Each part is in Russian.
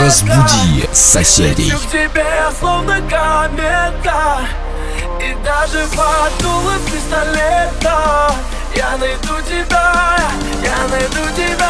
Разбуди соседей. в тебе словно комета. И даже под пистолета. Я найду тебя, я найду тебя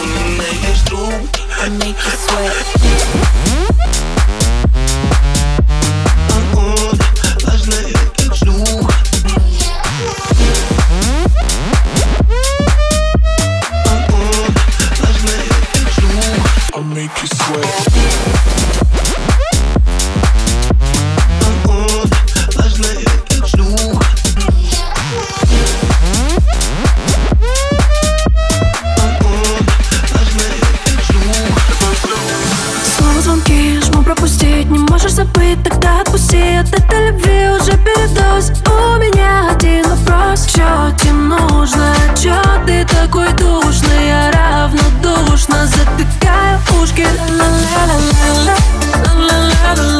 when make it. I make you sweat. Тогда отпусти от этой любви уже передоз. У меня один вопрос. Чё тебе нужно? Чё ты такой душный? Я равнодушно затыкаю ушки. Ла ла ла ла ла ла ла ла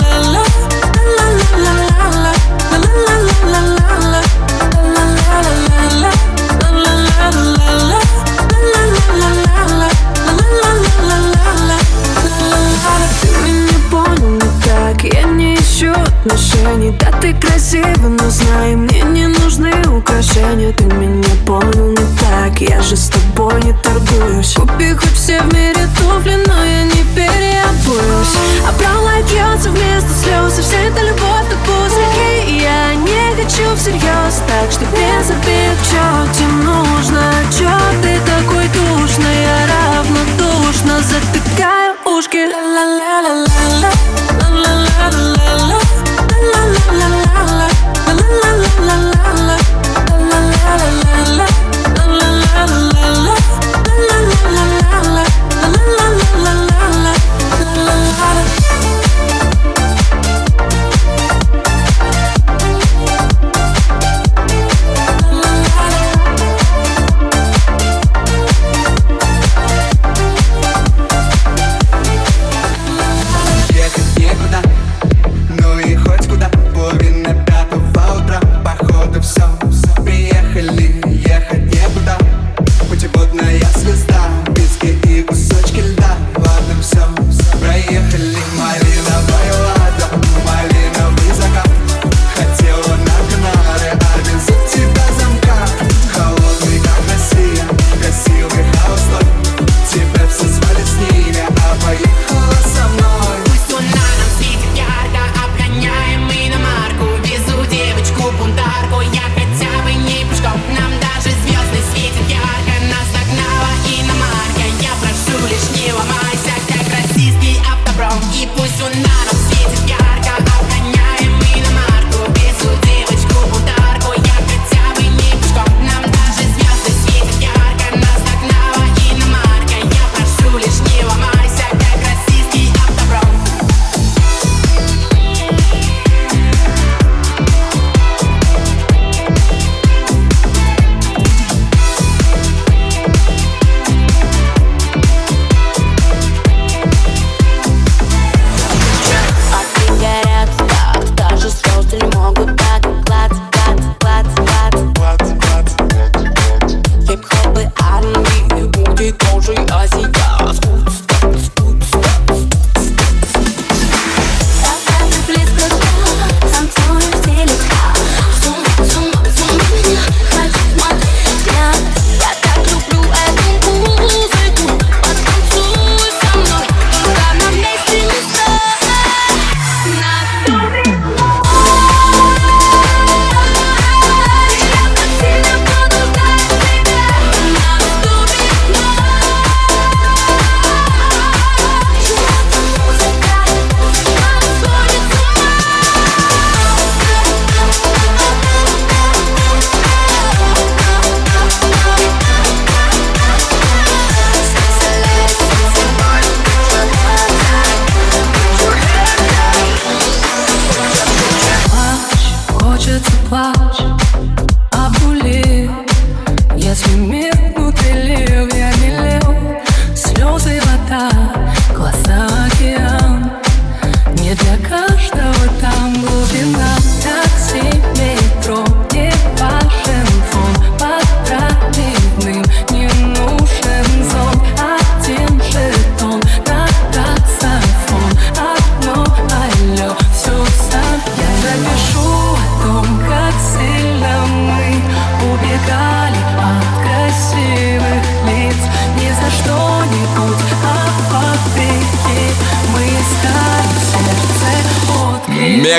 ты красива, но знай, мне не нужны украшения Ты меня понял не так, я же с тобой не торгуюсь. Купи хоть все в мире туфли, но я не переобуюсь. А правда льется вместо слез, и вся эта любовь как пузырьки И я не хочу всерьез, так что без обид, чё тебе нужно Чё ты такой душный, я равнодушно затыкаю ушки. Ла-ла-ла-ла-ла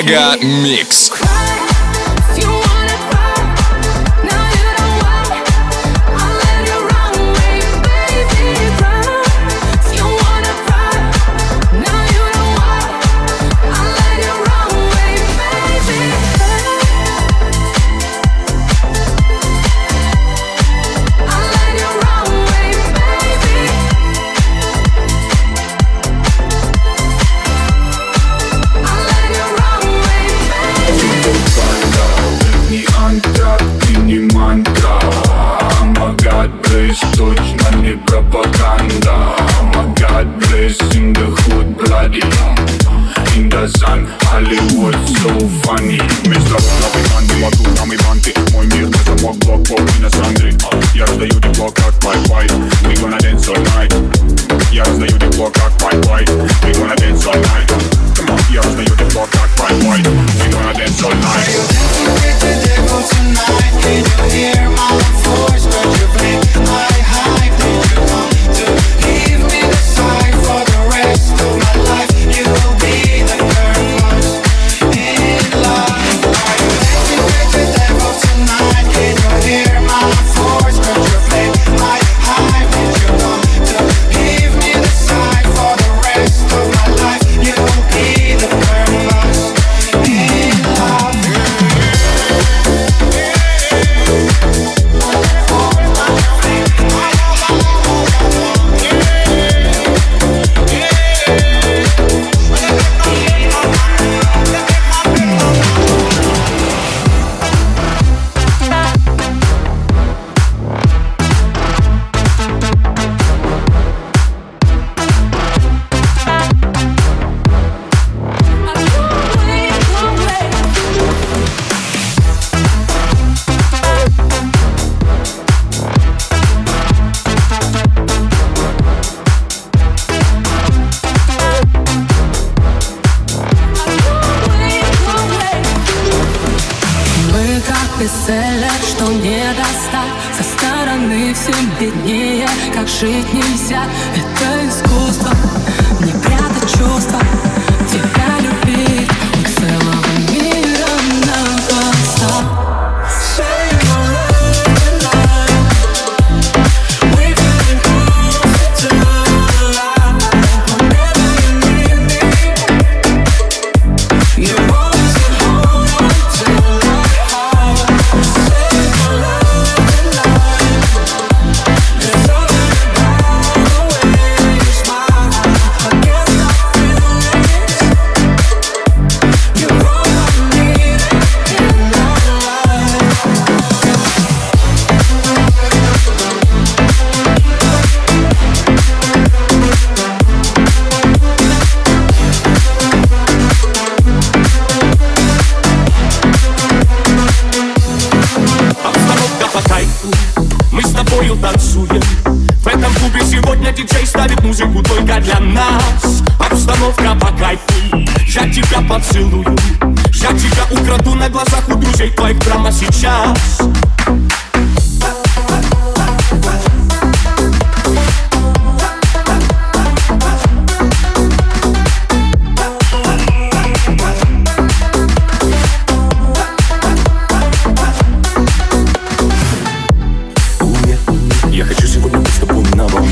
Мега Микс. Магад близ in the hood bloody In the sun, Hollywood so funny Мистер новый банды, вокруг нам и банты Мой мир не замок, блок, пол и на сандре Я раздаю тепло, как Wi-Fi We gonna dance all night Я раздаю тепло, как Wi-Fi We gonna dance all night Come on, я раздаю тепло, как Wi-Fi We gonna dance all night Мы Поцелую. Я тебя украду на глазах у друзей твоих прямо сейчас. Я хочу сегодня быть с тобой на волне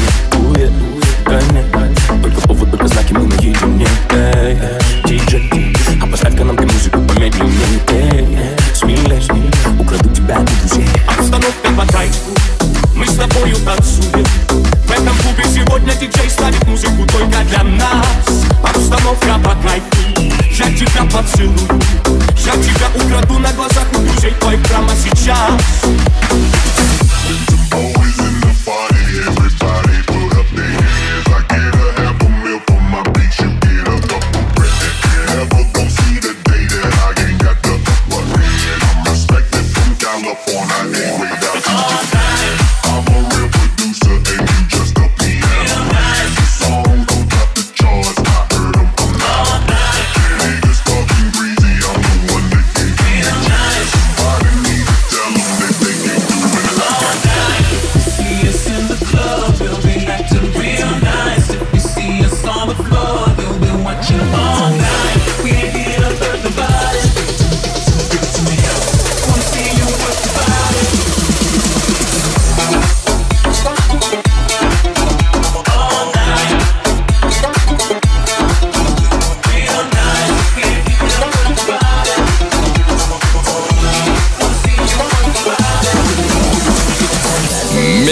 gallop.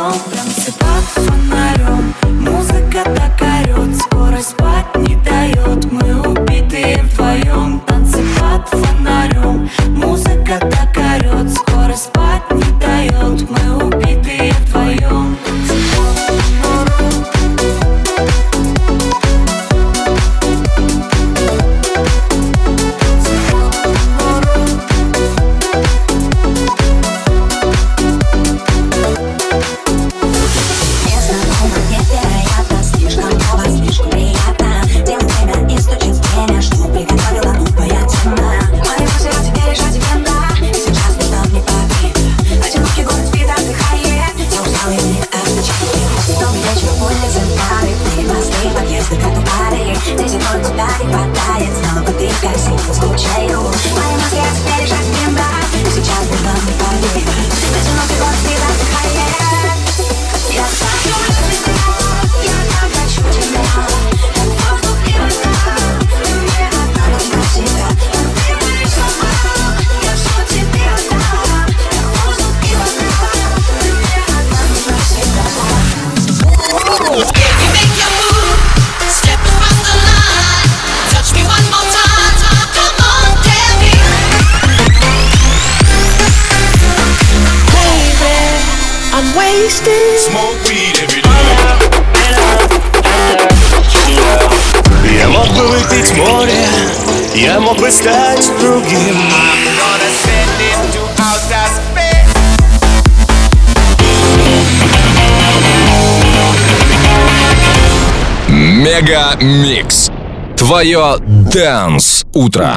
днем Танцы под фонарем. Музыка так орет Скоро спать не дает Мы убитые вдвоем Танцы под фонарем. Музыка так другим Мега Микс. Твое Дэнс-утро.